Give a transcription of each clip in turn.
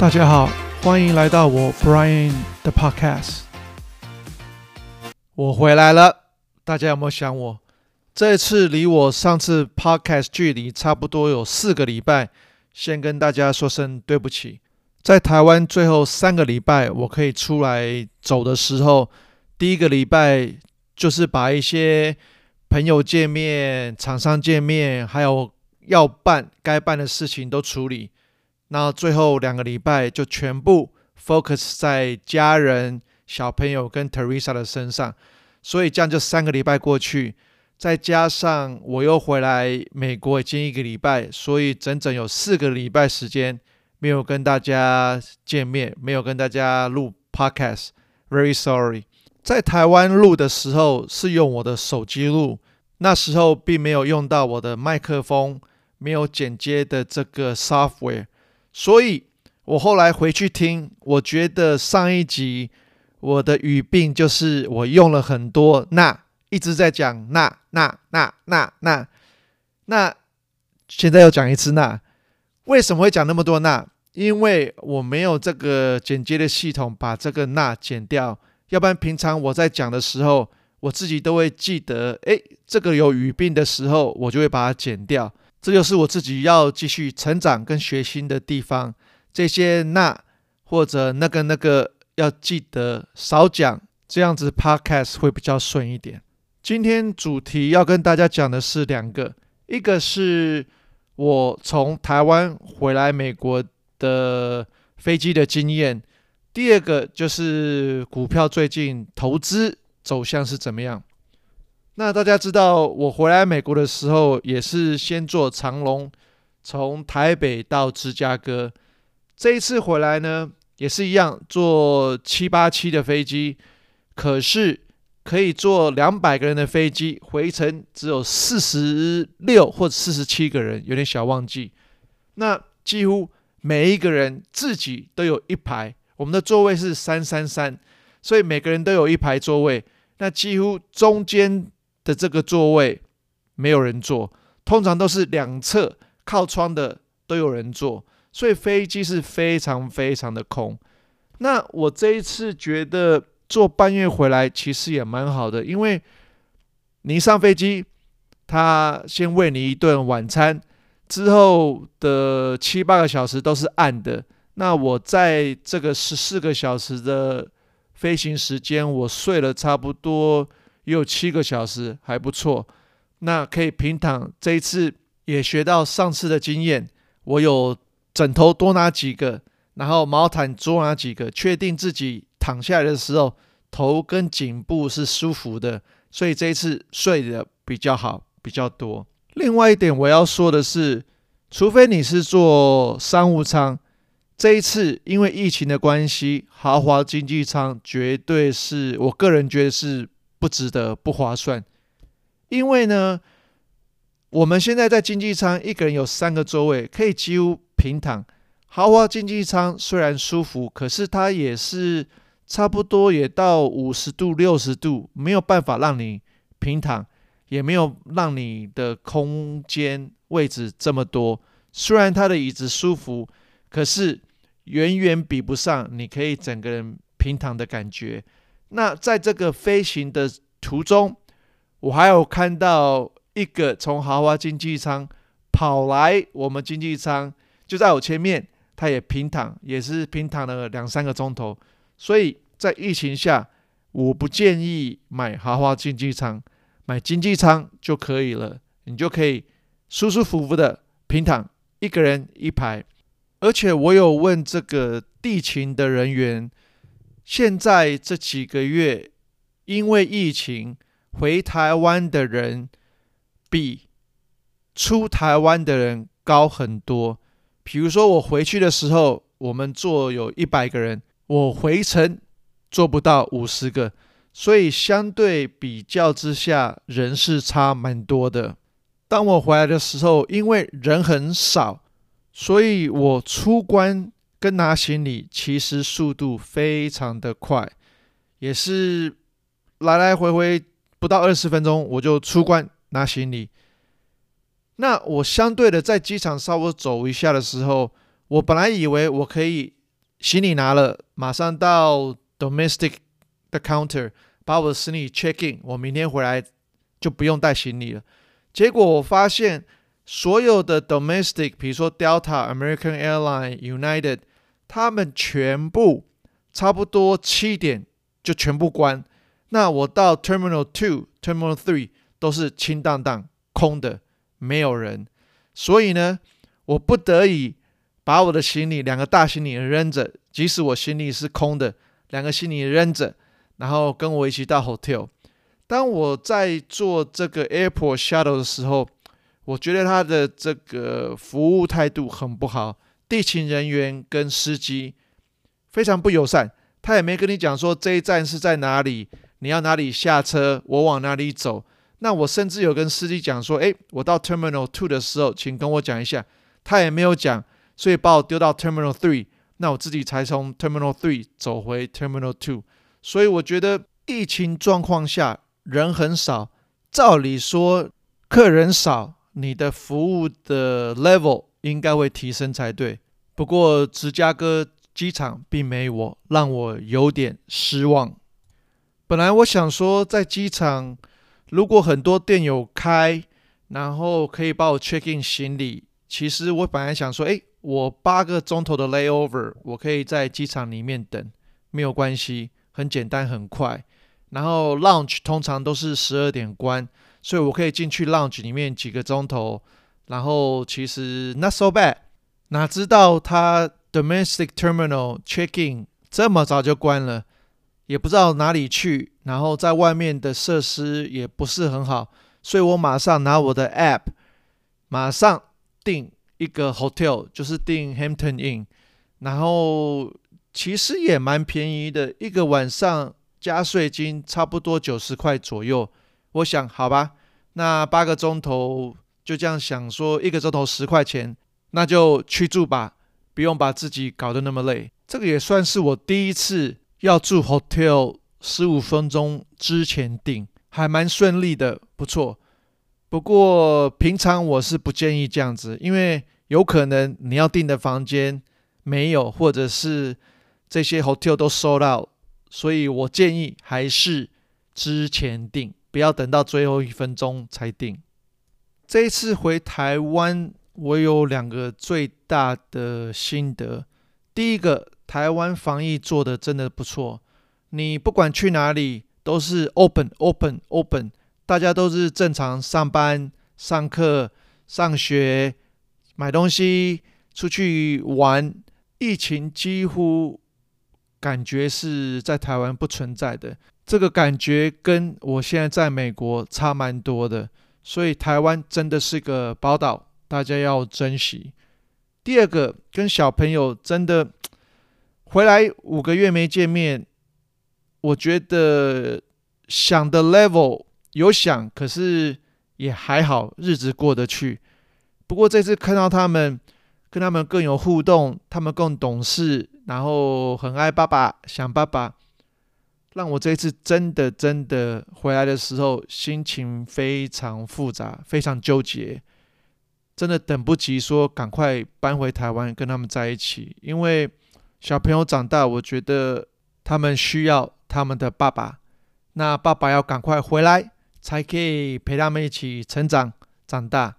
大家好，欢迎来到我 Brian 的 Podcast。我回来了，大家有没有想我？这次离我上次 Podcast 距离差不多有四个礼拜，先跟大家说声对不起。在台湾最后三个礼拜，我可以出来走的时候，第一个礼拜就是把一些朋友见面、厂商见面，还有要办该办的事情都处理。那最后两个礼拜就全部 focus 在家人、小朋友跟 Teresa 的身上，所以这样就三个礼拜过去，再加上我又回来美国已经一个礼拜，所以整整有四个礼拜时间没有跟大家见面，没有跟大家录 podcast。Very sorry，在台湾录的时候是用我的手机录，那时候并没有用到我的麦克风，没有剪接的这个 software。所以我后来回去听，我觉得上一集我的语病就是我用了很多那，一直在讲那那那那那那，现在又讲一次那，为什么会讲那么多那？因为我没有这个剪接的系统把这个那剪掉，要不然平常我在讲的时候，我自己都会记得，诶，这个有语病的时候，我就会把它剪掉。这就是我自己要继续成长跟学习的地方。这些那或者那个那个要记得少讲，这样子 podcast 会比较顺一点。今天主题要跟大家讲的是两个，一个是我从台湾回来美国的飞机的经验，第二个就是股票最近投资走向是怎么样。那大家知道，我回来美国的时候，也是先坐长龙，从台北到芝加哥。这一次回来呢，也是一样坐七八七的飞机，可是可以坐两百个人的飞机，回程只有四十六或者四十七个人，有点小忘记。那几乎每一个人自己都有一排，我们的座位是三三三，所以每个人都有一排座位。那几乎中间。的这个座位没有人坐，通常都是两侧靠窗的都有人坐，所以飞机是非常非常的空。那我这一次觉得坐半月回来其实也蛮好的，因为你上飞机，他先喂你一顿晚餐，之后的七八个小时都是暗的。那我在这个十四个小时的飞行时间，我睡了差不多。也有七个小时，还不错。那可以平躺。这一次也学到上次的经验，我有枕头多拿几个，然后毛毯多拿几个，确定自己躺下来的时候头跟颈部是舒服的，所以这一次睡得比较好，比较多。另外一点我要说的是，除非你是坐商务舱，这一次因为疫情的关系，豪华经济舱绝对是我个人觉得是。不值得，不划算，因为呢，我们现在在经济舱，一个人有三个座位，可以几乎平躺。豪华经济舱虽然舒服，可是它也是差不多也到五十度、六十度，没有办法让你平躺，也没有让你的空间位置这么多。虽然它的椅子舒服，可是远远比不上你可以整个人平躺的感觉。那在这个飞行的途中，我还有看到一个从豪华经济舱跑来我们经济舱，就在我前面，他也平躺，也是平躺了两三个钟头。所以在疫情下，我不建议买豪华经济舱，买经济舱就可以了，你就可以舒舒服服的平躺，一个人一排。而且我有问这个地勤的人员。现在这几个月，因为疫情回台湾的人比出台湾的人高很多。比如说我回去的时候，我们坐有一百个人，我回程做不到五十个，所以相对比较之下，人是差蛮多的。当我回来的时候，因为人很少，所以我出关。跟拿行李其实速度非常的快，也是来来回回不到二十分钟我就出关拿行李。那我相对的在机场稍微走一下的时候，我本来以为我可以行李拿了，马上到 domestic 的 counter 把我的行李 check in，我明天回来就不用带行李了。结果我发现所有的 domestic，比如说 Delta、American Airline、United，他们全部差不多七点就全部关。那我到 Terminal Two、Terminal Three 都是空荡荡、空的，没有人。所以呢，我不得已把我的行李两个大行李扔着，即使我行李是空的，两个行李扔着，然后跟我一起到 hotel。当我在做这个 airport shuttle 的时候，我觉得他的这个服务态度很不好，地勤人员跟司机非常不友善，他也没跟你讲说这一站是在哪里，你要哪里下车，我往哪里走。那我甚至有跟司机讲说，诶，我到 Terminal Two 的时候，请跟我讲一下。他也没有讲，所以把我丢到 Terminal Three，那我自己才从 Terminal Three 走回 Terminal Two。所以我觉得疫情状况下人很少，照理说客人少，你的服务的 level 应该会提升才对。不过芝加哥机场并没有，让我有点失望。本来我想说在机场。如果很多店有开，然后可以帮我 check in 行李，其实我本来想说，诶，我八个钟头的 layover，我可以在机场里面等，没有关系，很简单很快。然后 lounge 通常都是十二点关，所以我可以进去 lounge 里面几个钟头。然后其实 not so bad，哪知道他 domestic terminal check in 这么早就关了。也不知道哪里去，然后在外面的设施也不是很好，所以我马上拿我的 app，马上订一个 hotel，就是订 Hampton Inn，然后其实也蛮便宜的，一个晚上加税金差不多九十块左右。我想，好吧，那八个钟头就这样想说，一个钟头十块钱，那就去住吧，不用把自己搞得那么累。这个也算是我第一次。要住 hotel，十五分钟之前订，还蛮顺利的，不错。不过平常我是不建议这样子，因为有可能你要订的房间没有，或者是这些 hotel 都 sold out，所以我建议还是之前订，不要等到最后一分钟才订。这一次回台湾，我有两个最大的心得，第一个。台湾防疫做得真的不错，你不管去哪里都是 open open open，大家都是正常上班、上课、上学、买东西、出去玩，疫情几乎感觉是在台湾不存在的。这个感觉跟我现在在美国差蛮多的，所以台湾真的是个宝岛，大家要珍惜。第二个，跟小朋友真的。回来五个月没见面，我觉得想的 level 有想，可是也还好，日子过得去。不过这次看到他们，跟他们更有互动，他们更懂事，然后很爱爸爸，想爸爸，让我这次真的真的回来的时候心情非常复杂，非常纠结，真的等不及说赶快搬回台湾跟他们在一起，因为。小朋友长大，我觉得他们需要他们的爸爸。那爸爸要赶快回来，才可以陪他们一起成长、长大。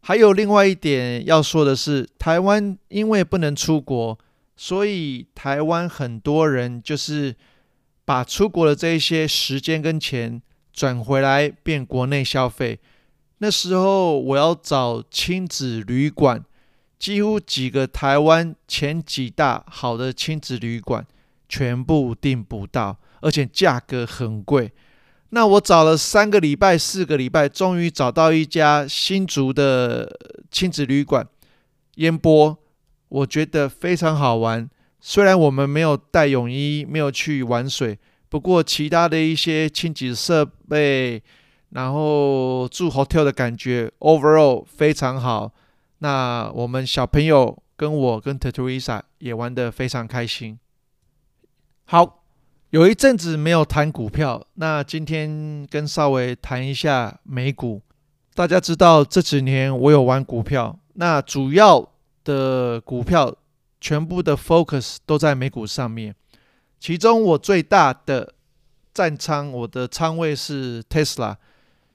还有另外一点要说的是，台湾因为不能出国，所以台湾很多人就是把出国的这一些时间跟钱转回来变国内消费。那时候我要找亲子旅馆。几乎几个台湾前几大好的亲子旅馆全部订不到，而且价格很贵。那我找了三个礼拜、四个礼拜，终于找到一家新竹的亲子旅馆，烟波，我觉得非常好玩。虽然我们没有带泳衣，没有去玩水，不过其他的一些清洁设备，然后住 hotel 的感觉，overall 非常好。那我们小朋友跟我跟 Tateresa 也玩得非常开心。好，有一阵子没有谈股票，那今天跟稍微谈一下美股。大家知道这几年我有玩股票，那主要的股票全部的 focus 都在美股上面。其中我最大的占仓，我的仓位是 Tesla，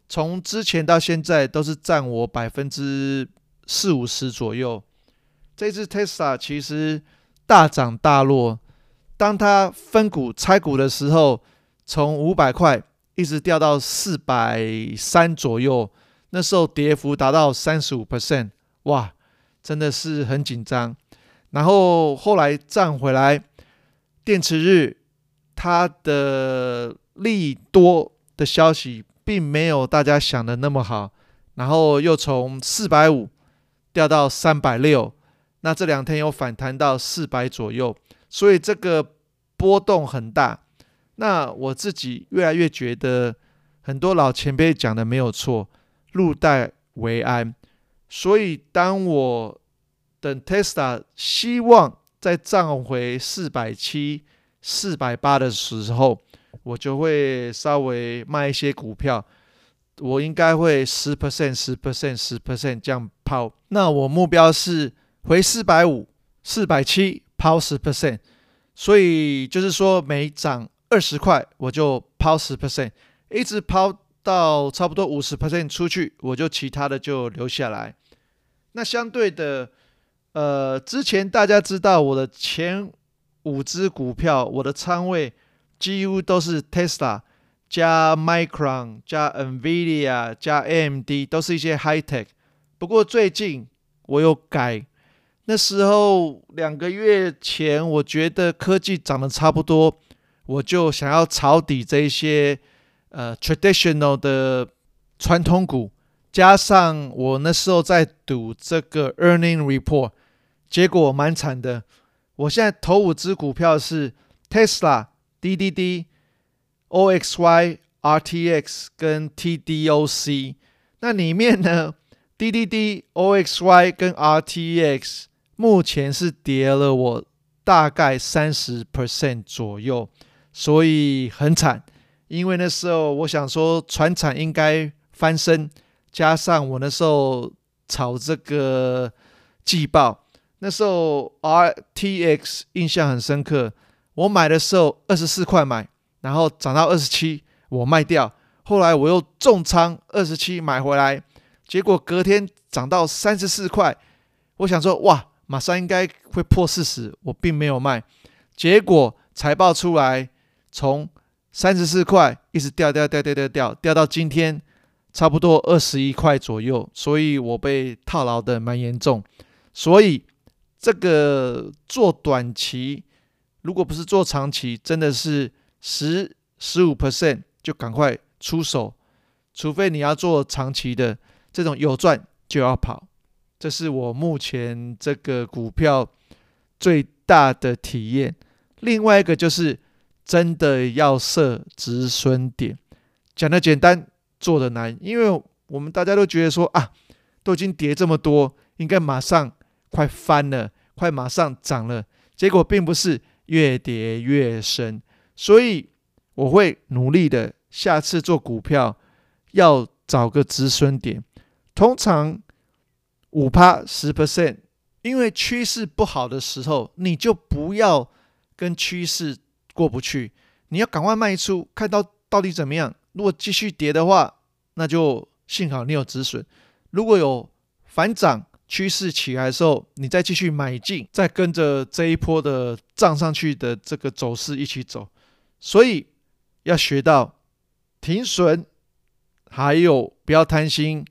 从之前到现在都是占我百分之四五十左右。这次 Tesla 其实大涨大落，当它分股拆股的时候，从五百块一直掉到四百三左右，那时候跌幅达到三十五 percent，哇，真的是很紧张。然后后来涨回来，电池日它的利多的消息并没有大家想的那么好，然后又从四百五掉到三百六，那这两天又反弹到四百左右，所以这个波动很大。那我自己越来越觉得，很多老前辈讲的没有错，入袋为安。所以当我等 Tesla 希望再涨回四百七、四百八的时候，我就会稍微卖一些股票。我应该会十 percent、十 percent、十 percent 这样抛。那我目标是回四百五、四百七抛十 percent。所以就是说每涨。二十块我就抛十 percent，一直抛到差不多五十 percent 出去，我就其他的就留下来。那相对的，呃，之前大家知道我的前五只股票，我的仓位几乎都是 Tesla 加 Micron 加 Nvidia 加 AMD，都是一些 High Tech。不过最近我有改，那时候两个月前我觉得科技涨得差不多。我就想要抄底这些呃 traditional 的传统股，加上我那时候在赌这个 earning report，结果蛮惨的。我现在头五只股票是 Tesla、DDD、OXY、RTX 跟 TDOC。那里面呢，DDD、OXY 跟 RTX 目前是跌了我大概三十 percent 左右。所以很惨，因为那时候我想说，船产应该翻身，加上我那时候炒这个季报，那时候 RTX 印象很深刻。我买的时候二十四块买，然后涨到二十七，我卖掉。后来我又重仓二十七买回来，结果隔天涨到三十四块，我想说哇，马上应该会破四十，我并没有卖。结果财报出来。从三十四块一直掉掉掉掉掉掉掉到今天差不多二十一块左右，所以我被套牢的蛮严重。所以这个做短期，如果不是做长期，真的是十十五 percent 就赶快出手，除非你要做长期的，这种有赚就要跑。这是我目前这个股票最大的体验。另外一个就是。真的要设止损点，讲的简单，做的难。因为我们大家都觉得说啊，都已经跌这么多，应该马上快翻了，快马上涨了。结果并不是，越跌越深。所以我会努力的，下次做股票要找个止损点，通常五趴十 percent。因为趋势不好的时候，你就不要跟趋势。过不去，你要赶快卖出，看到到底怎么样。如果继续跌的话，那就幸好你有止损。如果有反涨趋势起来的时候，你再继续买进，再跟着这一波的涨上去的这个走势一起走。所以要学到停损，还有不要贪心，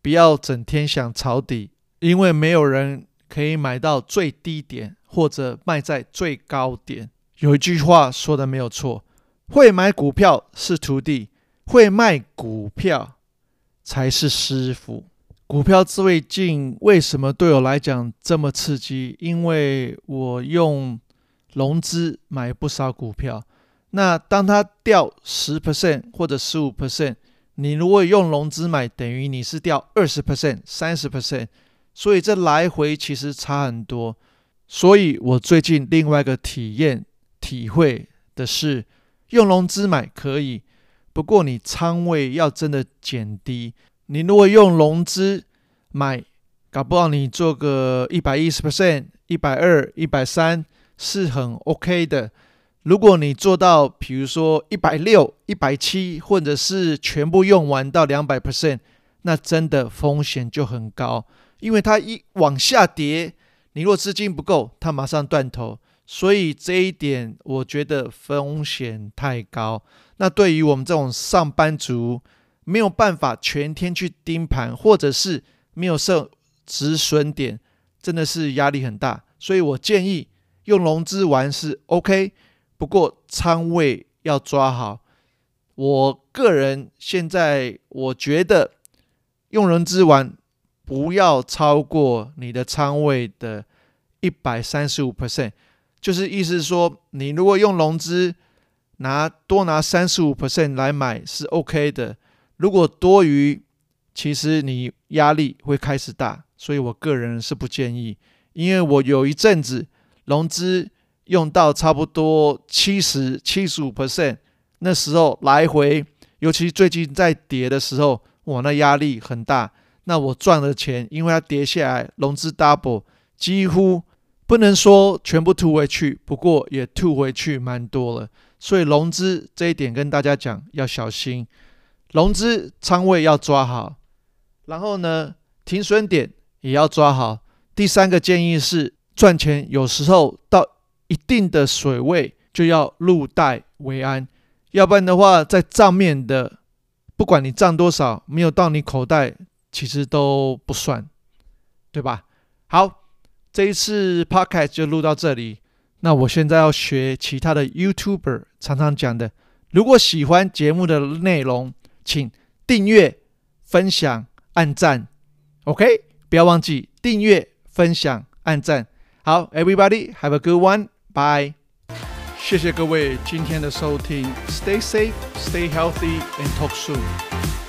不要整天想抄底，因为没有人可以买到最低点或者卖在最高点。有一句话说的没有错，会买股票是徒弟，会卖股票才是师傅。股票最近为什么对我来讲这么刺激？因为我用融资买不少股票，那当它掉十 percent 或者十五 percent，你如果用融资买，等于你是掉二十 percent、三十 percent，所以这来回其实差很多。所以我最近另外一个体验。体会的是，用融资买可以，不过你仓位要真的减低。你如果用融资买搞不好你做个一百一十 percent、一百二、一百三是很 OK 的。如果你做到，比如说一百六、一百七，或者是全部用完到两百 percent，那真的风险就很高，因为它一往下跌，你若资金不够，它马上断头。所以这一点我觉得风险太高。那对于我们这种上班族，没有办法全天去盯盘，或者是没有设止损点，真的是压力很大。所以我建议用融资玩是 OK，不过仓位要抓好。我个人现在我觉得用融资玩不要超过你的仓位的一百三十五 percent。就是意思说，你如果用融资拿多拿三十五 percent 来买是 OK 的，如果多余，其实你压力会开始大，所以我个人是不建议。因为我有一阵子融资用到差不多七十七十五 percent，那时候来回，尤其最近在跌的时候，我，那压力很大。那我赚的钱，因为它跌下来，融资 double 几乎。不能说全部吐回去，不过也吐回去蛮多了。所以融资这一点跟大家讲要小心，融资仓位要抓好，然后呢，停损点也要抓好。第三个建议是赚钱有时候到一定的水位就要入袋为安，要不然的话在账面的不管你账多少，没有到你口袋，其实都不算，对吧？好。这一次 Podcast 就录到这里。那我现在要学其他的 YouTuber 常常讲的，如果喜欢节目的内容，请订阅、分享、按赞。OK，不要忘记订阅、分享、按赞。好，Everybody have a good one. Bye。谢谢各位今天的收听。Stay safe, stay healthy, and talk soon.